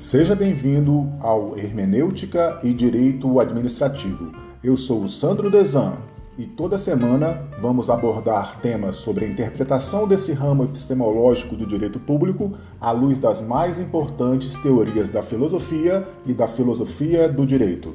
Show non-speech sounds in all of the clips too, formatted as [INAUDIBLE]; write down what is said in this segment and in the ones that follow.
Seja bem-vindo ao Hermenêutica e Direito Administrativo. Eu sou o Sandro Desan e toda semana vamos abordar temas sobre a interpretação desse ramo epistemológico do direito público à luz das mais importantes teorias da filosofia e da filosofia do direito.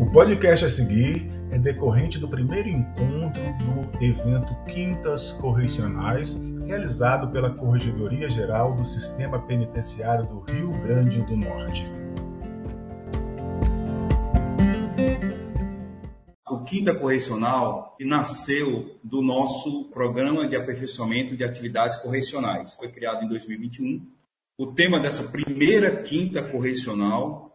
O podcast a seguir decorrente do primeiro encontro do evento Quintas Correcionais, realizado pela Corregedoria Geral do Sistema Penitenciário do Rio Grande do Norte. O Quinta Correcional nasceu do nosso programa de aperfeiçoamento de atividades correcionais. Foi criado em 2021. O tema dessa primeira Quinta Correcional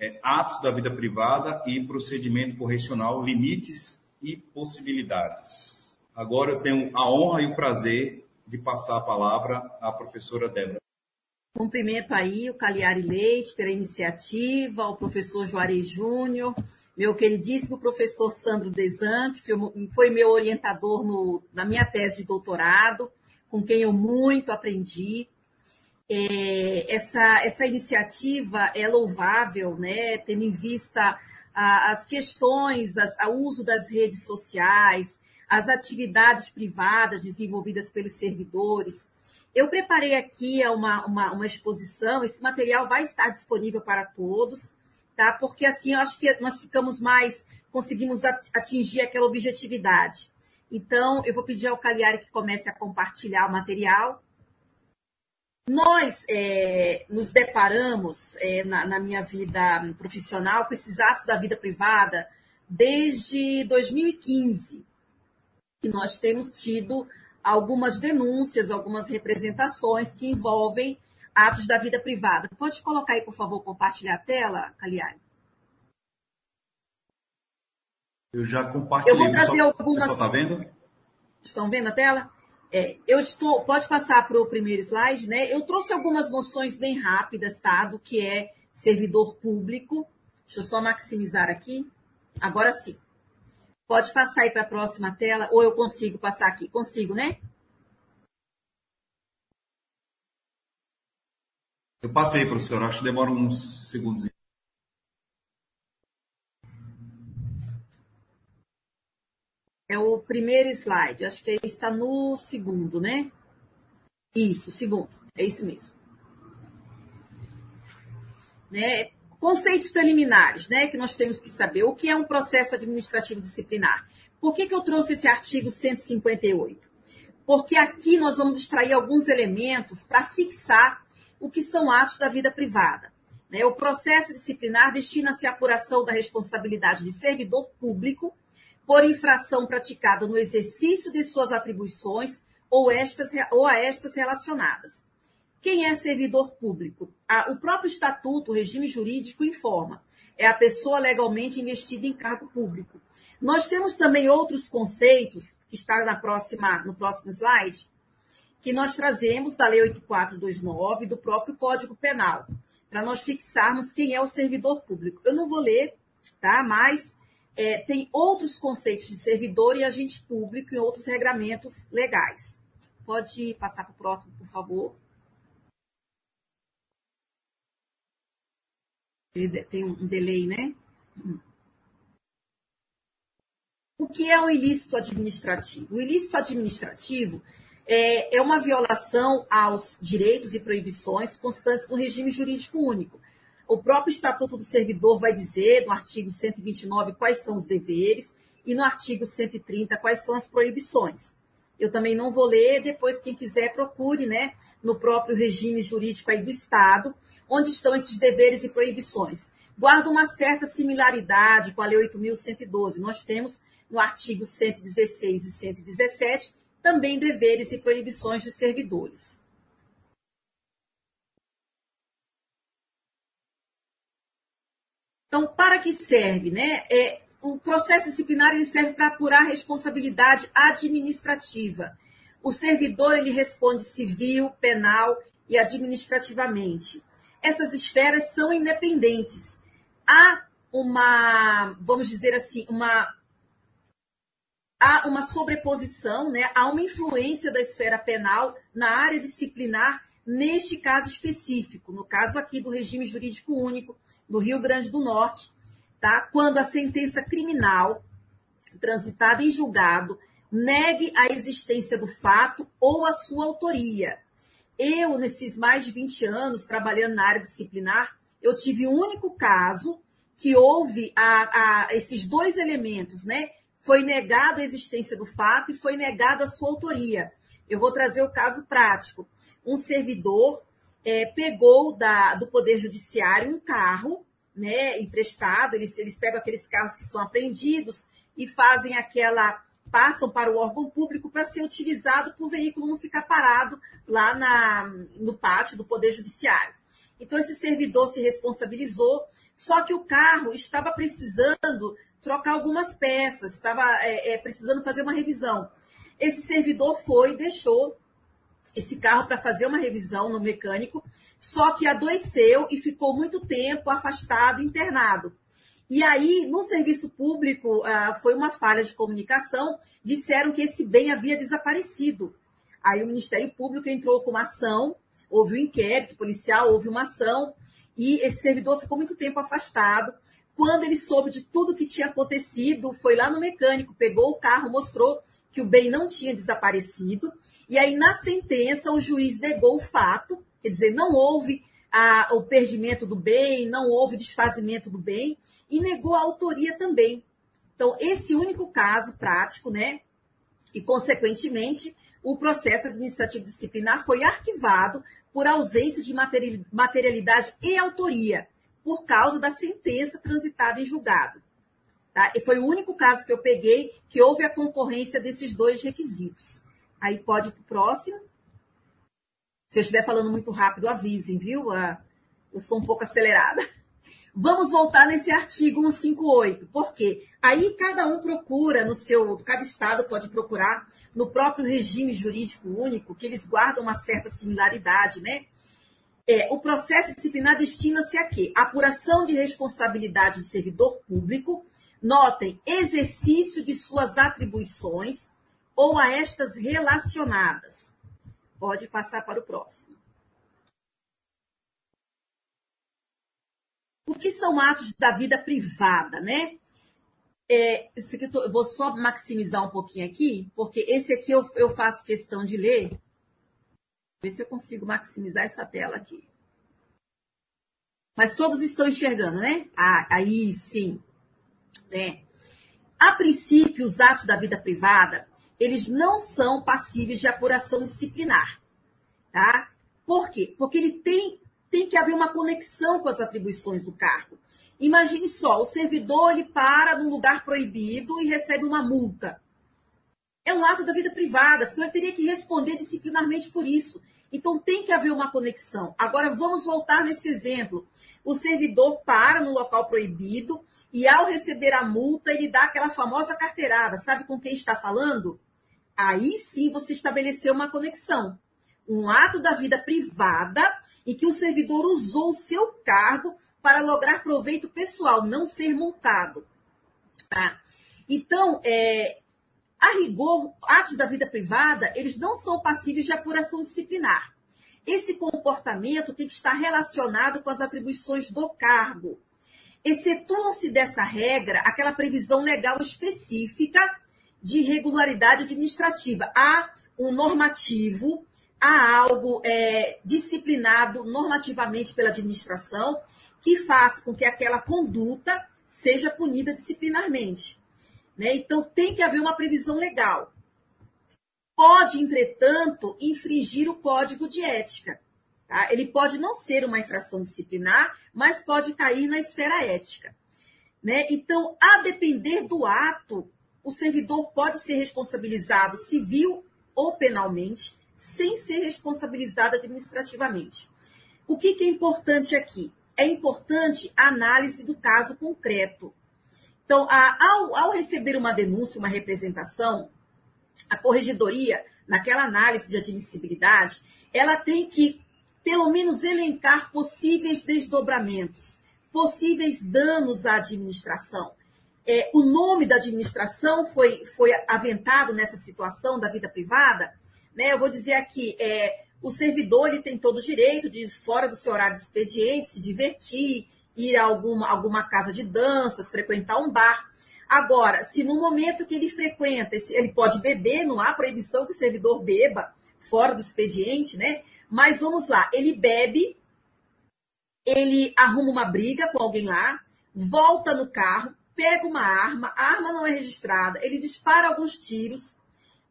é, atos da vida privada e procedimento correcional, limites e possibilidades. Agora eu tenho a honra e o prazer de passar a palavra à professora Débora. Cumprimento aí o Caliari Leite pela iniciativa, o professor Juarez Júnior, meu queridíssimo professor Sandro Desan, que foi meu orientador no, na minha tese de doutorado, com quem eu muito aprendi, é, essa, essa iniciativa é louvável, né, tendo em vista a, as questões, o uso das redes sociais, as atividades privadas desenvolvidas pelos servidores. Eu preparei aqui uma, uma, uma exposição, esse material vai estar disponível para todos, tá? Porque assim eu acho que nós ficamos mais, conseguimos atingir aquela objetividade. Então, eu vou pedir ao Cagliari que comece a compartilhar o material. Nós é, nos deparamos é, na, na, minha vida profissional com esses atos da vida privada desde 2015, que nós temos tido algumas denúncias, algumas representações que envolvem atos da vida privada. Pode colocar aí, por favor, compartilhar a tela, Caliari? Eu já compartilhei. Eu vou trazer algumas. Pessoal, tá vendo? Estão vendo a tela? É, eu estou, pode passar para o primeiro slide, né? Eu trouxe algumas noções bem rápidas, tá? Do que é servidor público. Deixa eu só maximizar aqui. Agora sim. Pode passar aí para a próxima tela, ou eu consigo passar aqui? Consigo, né? Eu passei, professor. Acho que demora uns segundos. É o primeiro slide. Acho que está no segundo, né? Isso, segundo. É isso mesmo. Né? Conceitos preliminares, né? Que nós temos que saber. O que é um processo administrativo disciplinar? Por que, que eu trouxe esse artigo 158? Porque aqui nós vamos extrair alguns elementos para fixar o que são atos da vida privada. Né? O processo disciplinar destina-se à apuração da responsabilidade de servidor público por infração praticada no exercício de suas atribuições ou, estas, ou a estas relacionadas. Quem é servidor público? o próprio estatuto, o regime jurídico, informa. É a pessoa legalmente investida em cargo público. Nós temos também outros conceitos, que está na próxima, no próximo slide, que nós trazemos da Lei 8429, do próprio Código Penal, para nós fixarmos quem é o servidor público. Eu não vou ler, tá? Mas é, tem outros conceitos de servidor e agente público e outros regramentos legais. Pode passar para o próximo, por favor. Tem um delay, né? O que é o ilícito administrativo? O ilícito administrativo é, é uma violação aos direitos e proibições constantes no regime jurídico único o próprio Estatuto do Servidor vai dizer, no artigo 129, quais são os deveres, e no artigo 130, quais são as proibições. Eu também não vou ler, depois quem quiser procure, né, no próprio regime jurídico aí do Estado, onde estão esses deveres e proibições. Guarda uma certa similaridade com a Lei 8.112. Nós temos no artigo 116 e 117 também deveres e proibições dos servidores. Então, para que serve? Né? É, o processo disciplinar ele serve para apurar a responsabilidade administrativa. O servidor ele responde civil, penal e administrativamente. Essas esferas são independentes. Há uma, vamos dizer assim, uma há uma sobreposição, né, há uma influência da esfera penal na área disciplinar neste caso específico, no caso aqui do regime jurídico único do Rio Grande do Norte, tá? Quando a sentença criminal transitada em julgado negue a existência do fato ou a sua autoria. Eu, nesses mais de 20 anos trabalhando na área disciplinar, eu tive um único caso que houve a, a, esses dois elementos, né? Foi negado a existência do fato e foi negada a sua autoria. Eu vou trazer o caso prático. Um servidor é, pegou da, do Poder Judiciário um carro né, emprestado, eles, eles pegam aqueles carros que são apreendidos e fazem aquela passam para o órgão público para ser utilizado para o veículo não ficar parado lá na, no pátio do Poder Judiciário. Então, esse servidor se responsabilizou, só que o carro estava precisando trocar algumas peças, estava é, é, precisando fazer uma revisão. Esse servidor foi, deixou esse carro para fazer uma revisão no mecânico, só que adoeceu e ficou muito tempo afastado, internado. E aí, no serviço público, ah, foi uma falha de comunicação, disseram que esse bem havia desaparecido. Aí o Ministério Público entrou com uma ação, houve um inquérito policial, houve uma ação, e esse servidor ficou muito tempo afastado. Quando ele soube de tudo que tinha acontecido, foi lá no mecânico, pegou o carro, mostrou que o bem não tinha desaparecido. E aí, na sentença, o juiz negou o fato, quer dizer, não houve a, o perdimento do bem, não houve desfazimento do bem, e negou a autoria também. Então, esse único caso prático, né? E, consequentemente, o processo administrativo disciplinar foi arquivado por ausência de materialidade e autoria, por causa da sentença transitada em julgado. Tá? E foi o único caso que eu peguei que houve a concorrência desses dois requisitos. Aí pode ir para o próximo. Se eu estiver falando muito rápido, avisem, viu? Ah, eu sou um pouco acelerada. [LAUGHS] Vamos voltar nesse artigo 158. Por quê? Aí cada um procura no seu, cada estado pode procurar no próprio regime jurídico único, que eles guardam uma certa similaridade, né? É, o processo disciplinar destina-se a quê? Apuração de responsabilidade de servidor público, notem, exercício de suas atribuições ou a estas relacionadas. Pode passar para o próximo. O que são atos da vida privada, né? É, eu, tô, eu vou só maximizar um pouquinho aqui, porque esse aqui eu, eu faço questão de ler. Ver se eu consigo maximizar essa tela aqui. Mas todos estão enxergando, né? Ah, aí sim. Né? A princípio, os atos da vida privada, eles não são passíveis de apuração disciplinar. Tá? Por quê? Porque ele tem tem que haver uma conexão com as atribuições do cargo. Imagine só, o servidor ele para num lugar proibido e recebe uma multa. É um ato da vida privada, senão ele teria que responder disciplinarmente por isso. Então tem que haver uma conexão. Agora vamos voltar nesse exemplo. O servidor para no local proibido e ao receber a multa ele dá aquela famosa carteirada. Sabe com quem está falando? Aí sim você estabeleceu uma conexão um ato da vida privada em que o servidor usou o seu cargo para lograr proveito pessoal, não ser multado. Tá? Então, é, a rigor, atos da vida privada, eles não são passíveis de apuração disciplinar. Esse comportamento tem que estar relacionado com as atribuições do cargo. Excetuam-se dessa regra aquela previsão legal específica de regularidade administrativa. Há um normativo há algo é, disciplinado normativamente pela administração que faz com que aquela conduta seja punida disciplinarmente. Né? Então, tem que haver uma previsão legal. Pode, entretanto, infringir o código de ética. Tá? Ele pode não ser uma infração disciplinar, mas pode cair na esfera ética. Né? Então, a depender do ato, o servidor pode ser responsabilizado civil ou penalmente sem ser responsabilizado administrativamente. O que, que é importante aqui? É importante a análise do caso concreto. Então, a, ao, ao receber uma denúncia, uma representação, a corregedoria, naquela análise de admissibilidade, ela tem que, pelo menos, elencar possíveis desdobramentos, possíveis danos à administração. é, o nome da administração foi, foi aventado nessa situação da vida privada. Né? Eu vou dizer aqui, é, o servidor ele tem todo o direito de, fora do seu horário de expediente, se divertir, ir a alguma, alguma casa de danças, frequentar um bar. Agora, se no momento que ele frequenta, ele pode beber, não há proibição que o servidor beba fora do expediente, né? Mas vamos lá, ele bebe, ele arruma uma briga com alguém lá, volta no carro, pega uma arma, a arma não é registrada, ele dispara alguns tiros,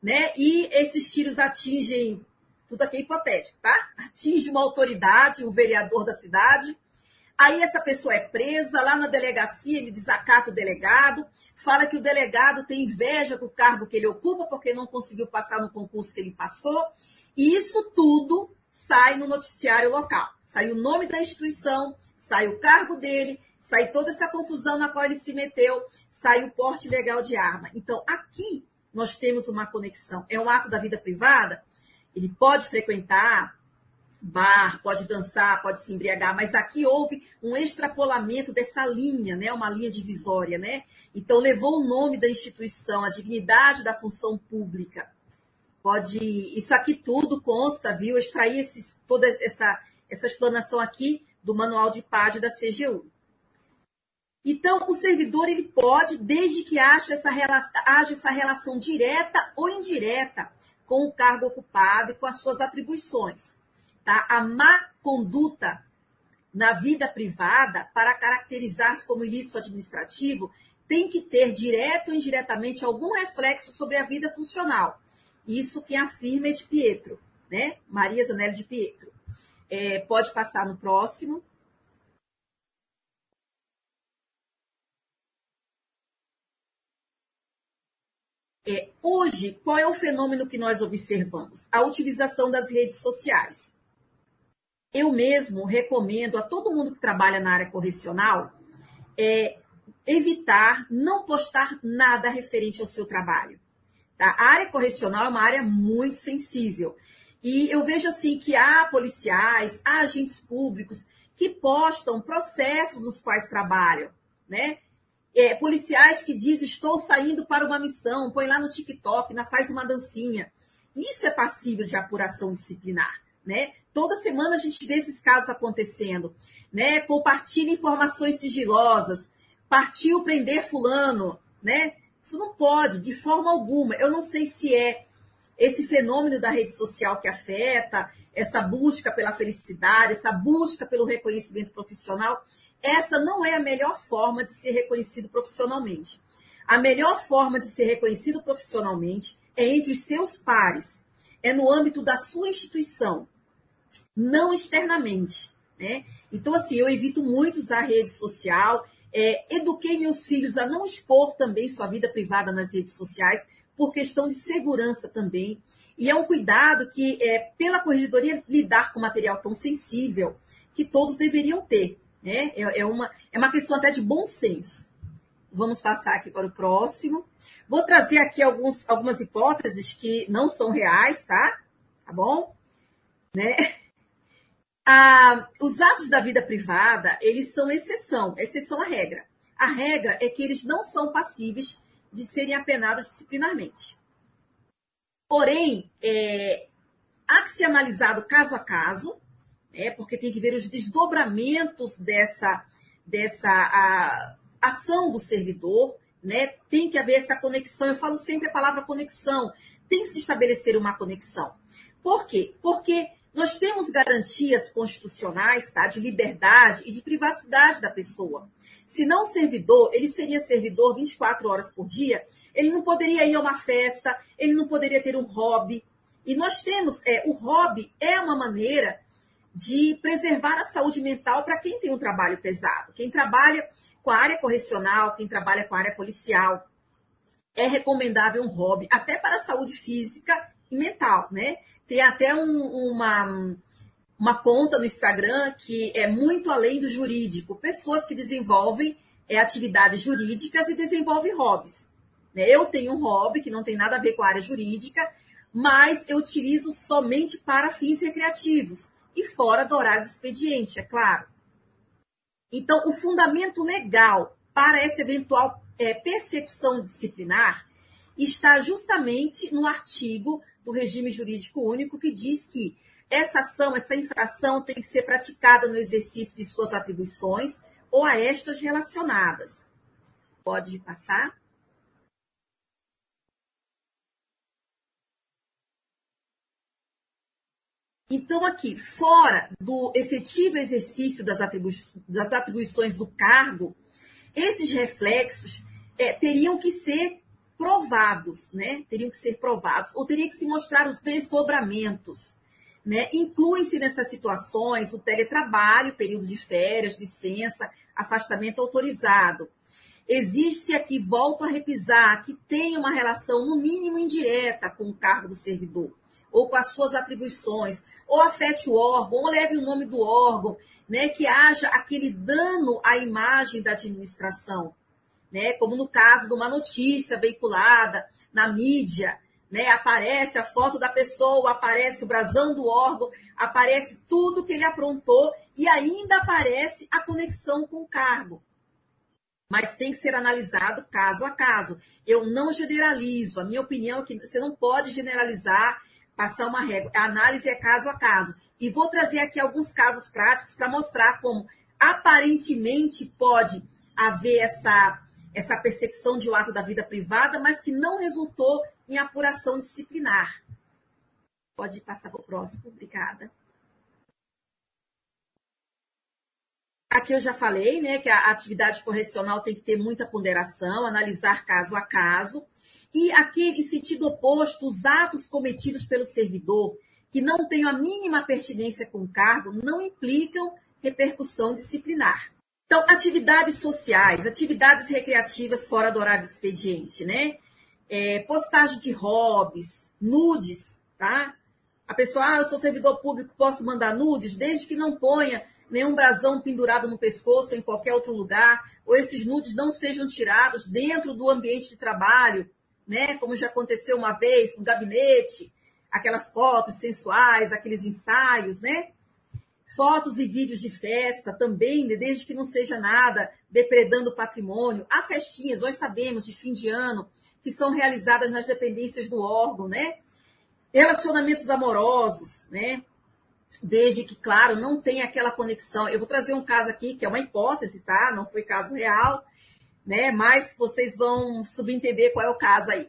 né? E esses tiros atingem, tudo aqui é hipotético, tá? Atinge uma autoridade, um vereador da cidade, Aí essa pessoa é presa, lá na delegacia ele desacata o delegado, fala que o delegado tem inveja do cargo que ele ocupa porque não conseguiu passar no concurso que ele passou. E isso tudo sai no noticiário local. Sai o nome da instituição, sai o cargo dele, sai toda essa confusão na qual ele se meteu, sai o porte legal de arma. Então, aqui nós temos uma conexão. É um ato da vida privada, ele pode frequentar bar, pode dançar, pode se embriagar, mas aqui houve um extrapolamento dessa linha, né, uma linha divisória, né? Então levou o nome da instituição, a dignidade da função pública. Pode, isso aqui tudo consta, viu? Eu extraí esses, toda essa essa explanação aqui do manual de página da CGU. Então, o servidor ele pode, desde que haja essa, relação, haja essa relação direta ou indireta com o cargo ocupado e com as suas atribuições. Tá? A má conduta na vida privada, para caracterizar-se como ilícito administrativo, tem que ter direto ou indiretamente algum reflexo sobre a vida funcional. Isso quem afirma é de Pietro, né? Maria Zanelli de Pietro. É, pode passar no próximo. É, hoje, qual é o fenômeno que nós observamos? A utilização das redes sociais. Eu mesmo recomendo a todo mundo que trabalha na área correcional é, evitar não postar nada referente ao seu trabalho. Tá? A área correcional é uma área muito sensível. E eu vejo assim que há policiais, há agentes públicos que postam processos nos quais trabalham, né? É, policiais que dizem estou saindo para uma missão, põe lá no TikTok, na, faz uma dancinha. Isso é passível de apuração disciplinar né? Toda semana a gente vê esses casos acontecendo, né? Compartilha informações sigilosas, partiu prender fulano, né? Isso não pode, de forma alguma. Eu não sei se é esse fenômeno da rede social que afeta, essa busca pela felicidade, essa busca pelo reconhecimento profissional. Essa não é a melhor forma de ser reconhecido profissionalmente. A melhor forma de ser reconhecido profissionalmente é entre os seus pares, é no âmbito da sua instituição, não externamente. Né? Então, assim, eu evito muito usar rede social, é, eduquei meus filhos a não expor também sua vida privada nas redes sociais, por questão de segurança também. E é um cuidado que, é, pela corregedoria, lidar com material tão sensível, que todos deveriam ter. Né? É, é, uma, é uma questão até de bom senso. Vamos passar aqui para o próximo. Vou trazer aqui alguns, algumas hipóteses que não são reais, tá? Tá bom? Né? Ah, os atos da vida privada, eles são exceção, exceção à regra. A regra é que eles não são passíveis de serem apenados disciplinarmente. Porém, é, há que ser analisado caso a caso, né, porque tem que ver os desdobramentos dessa, dessa a, ação do servidor, né, tem que haver essa conexão. Eu falo sempre a palavra conexão, tem que se estabelecer uma conexão. Por quê? Porque nós temos garantias constitucionais tá, de liberdade e de privacidade da pessoa. Se não servidor, ele seria servidor 24 horas por dia, ele não poderia ir a uma festa, ele não poderia ter um hobby. E nós temos, é, o hobby é uma maneira de preservar a saúde mental para quem tem um trabalho pesado. Quem trabalha com a área correcional, quem trabalha com a área policial, é recomendável um hobby, até para a saúde física e mental, né? Tem até um, uma, uma conta no Instagram que é muito além do jurídico. Pessoas que desenvolvem é, atividades jurídicas e desenvolvem hobbies. Né? Eu tenho um hobby que não tem nada a ver com a área jurídica, mas eu utilizo somente para fins recreativos e fora do horário de expediente, é claro. Então, o fundamento legal para essa eventual é, persecução disciplinar está justamente no artigo do regime jurídico único que diz que essa ação, essa infração tem que ser praticada no exercício de suas atribuições ou a estas relacionadas. Pode passar? Então, aqui, fora do efetivo exercício das, atribui das atribuições do cargo, esses reflexos é, teriam que ser provados, né? Teriam que ser provados, ou teria que se mostrar os desdobramentos. Né? Inclui-se nessas situações o teletrabalho, período de férias, licença, afastamento autorizado. Existe aqui, volto a repisar, que tem uma relação, no mínimo indireta, com o cargo do servidor ou com as suas atribuições, ou afete o órgão, ou leve o nome do órgão, né, que haja aquele dano à imagem da administração, né, como no caso de uma notícia veiculada na mídia, né, aparece a foto da pessoa, aparece o brasão do órgão, aparece tudo que ele aprontou e ainda aparece a conexão com o cargo. Mas tem que ser analisado caso a caso. Eu não generalizo. A minha opinião é que você não pode generalizar passar uma régua. A análise é caso a caso. E vou trazer aqui alguns casos práticos para mostrar como aparentemente pode haver essa, essa percepção de um ato da vida privada, mas que não resultou em apuração disciplinar. Pode passar para o próximo, obrigada. Aqui eu já falei, né, que a atividade correcional tem que ter muita ponderação, analisar caso a caso. E aquele sentido oposto, os atos cometidos pelo servidor que não tenham a mínima pertinência com o cargo não implicam repercussão disciplinar. Então, atividades sociais, atividades recreativas fora do horário expediente, né? É, postagem de hobbies, nudes, tá? A pessoa, ah, eu sou servidor público, posso mandar nudes, desde que não ponha nenhum brasão pendurado no pescoço ou em qualquer outro lugar, ou esses nudes não sejam tirados dentro do ambiente de trabalho, né? Como já aconteceu uma vez no gabinete, aquelas fotos sensuais, aqueles ensaios, né? Fotos e vídeos de festa também, né? desde que não seja nada depredando o patrimônio. Há festinhas, nós sabemos, de fim de ano, que são realizadas nas dependências do órgão, né? Relacionamentos amorosos, né? Desde que, claro, não tem aquela conexão. Eu vou trazer um caso aqui, que é uma hipótese, tá? Não foi caso real, né? Mas vocês vão subentender qual é o caso aí.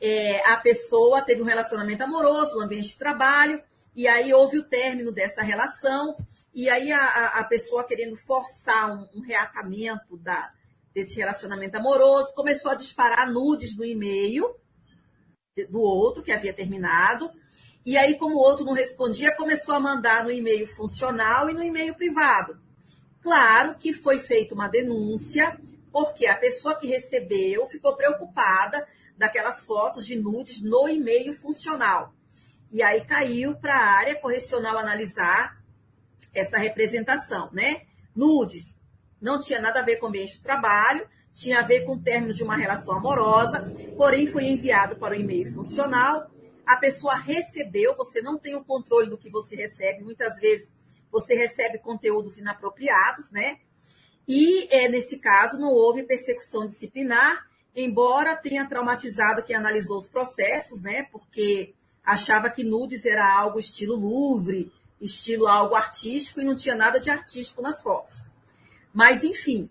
É, a pessoa teve um relacionamento amoroso, um ambiente de trabalho, e aí houve o término dessa relação, e aí a, a pessoa querendo forçar um, um reatamento da, desse relacionamento amoroso, começou a disparar nudes no e-mail do outro que havia terminado, e aí, como o outro não respondia, começou a mandar no e-mail funcional e no e-mail privado. Claro que foi feita uma denúncia, porque a pessoa que recebeu ficou preocupada daquelas fotos de nudes no e-mail funcional. E aí caiu para a área correcional analisar essa representação, né? Nudes não tinha nada a ver com o ambiente de trabalho, tinha a ver com o término de uma relação amorosa, porém foi enviado para o e-mail funcional. A pessoa recebeu, você não tem o controle do que você recebe, muitas vezes você recebe conteúdos inapropriados, né? E é, nesse caso não houve persecução disciplinar, embora tenha traumatizado quem analisou os processos, né? Porque achava que nudes era algo estilo Louvre, estilo algo artístico e não tinha nada de artístico nas fotos. Mas, enfim,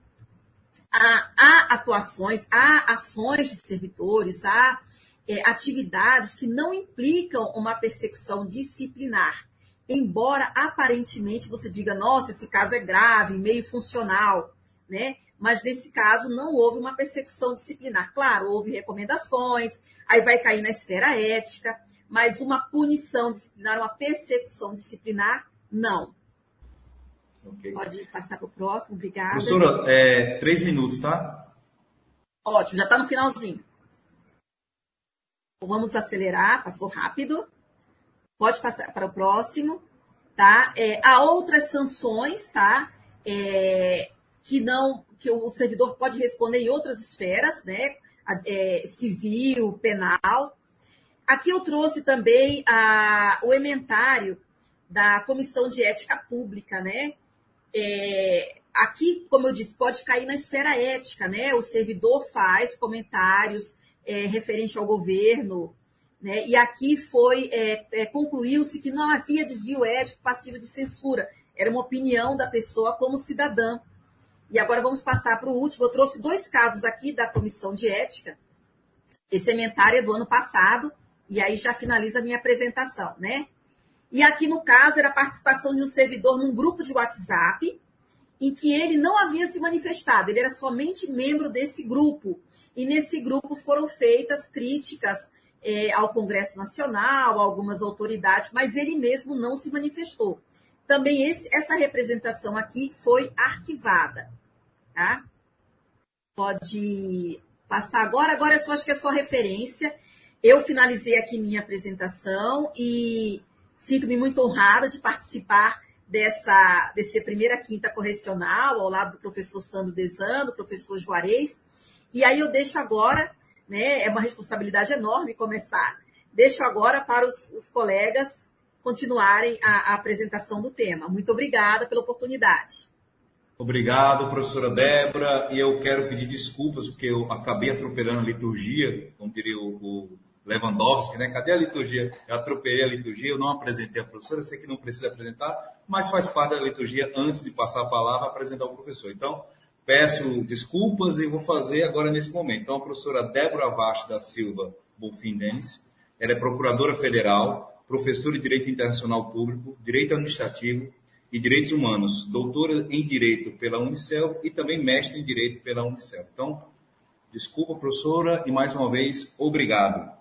há, há atuações, há ações de servidores, há é, atividades que não implicam uma persecução disciplinar embora aparentemente você diga, nossa, esse caso é grave, meio funcional, né? Mas nesse caso não houve uma persecução disciplinar. Claro, houve recomendações, aí vai cair na esfera ética, mas uma punição disciplinar, uma persecução disciplinar, não. Okay. Pode passar para o próximo, obrigada. Professora, é, três minutos, tá? Ótimo, já está no finalzinho. Então, vamos acelerar, passou rápido. Pode passar para o próximo, tá? É, há outras sanções, tá? É, que não, que o servidor pode responder em outras esferas, né? É, civil, penal. Aqui eu trouxe também a, o ementário da Comissão de Ética Pública, né? É, aqui, como eu disse, pode cair na esfera ética, né? O servidor faz comentários é, referente ao governo, né? E aqui foi é, é, concluiu-se que não havia desvio ético passivo de censura. Era uma opinião da pessoa como cidadã. E agora vamos passar para o último. Eu trouxe dois casos aqui da comissão de ética. Esse é do ano passado, e aí já finaliza a minha apresentação, né? E aqui, no caso, era a participação de um servidor num grupo de WhatsApp, em que ele não havia se manifestado, ele era somente membro desse grupo. E nesse grupo foram feitas críticas é, ao Congresso Nacional, a algumas autoridades, mas ele mesmo não se manifestou. Também esse, essa representação aqui foi arquivada. Tá? Pode passar agora. Agora eu só acho que é só referência. Eu finalizei aqui minha apresentação e sinto-me muito honrada de participar dessa, dessa primeira quinta correcional, ao lado do professor Sandro Desano, professor Juarez. E aí eu deixo agora, né, é uma responsabilidade enorme começar, deixo agora para os, os colegas continuarem a, a apresentação do tema. Muito obrigada pela oportunidade. Obrigado, professora Débora. E eu quero pedir desculpas, porque eu acabei atropelando a liturgia, como diria o, o Lewandowski, né? Cadê a liturgia? Eu atropelei a liturgia, eu não apresentei a professora, eu sei que não precisa apresentar, mas faz parte da liturgia, antes de passar a palavra, apresentar o professor. Então, peço desculpas e vou fazer agora nesse momento. Então, a professora Débora Vaz da Silva Bonfim Denis, ela é procuradora federal, professor de Direito Internacional Público, Direito Administrativo e Direitos Humanos, doutora em Direito pela Unicel e também mestre em Direito pela Unicel. Então, desculpa, professora, e mais uma vez, obrigado.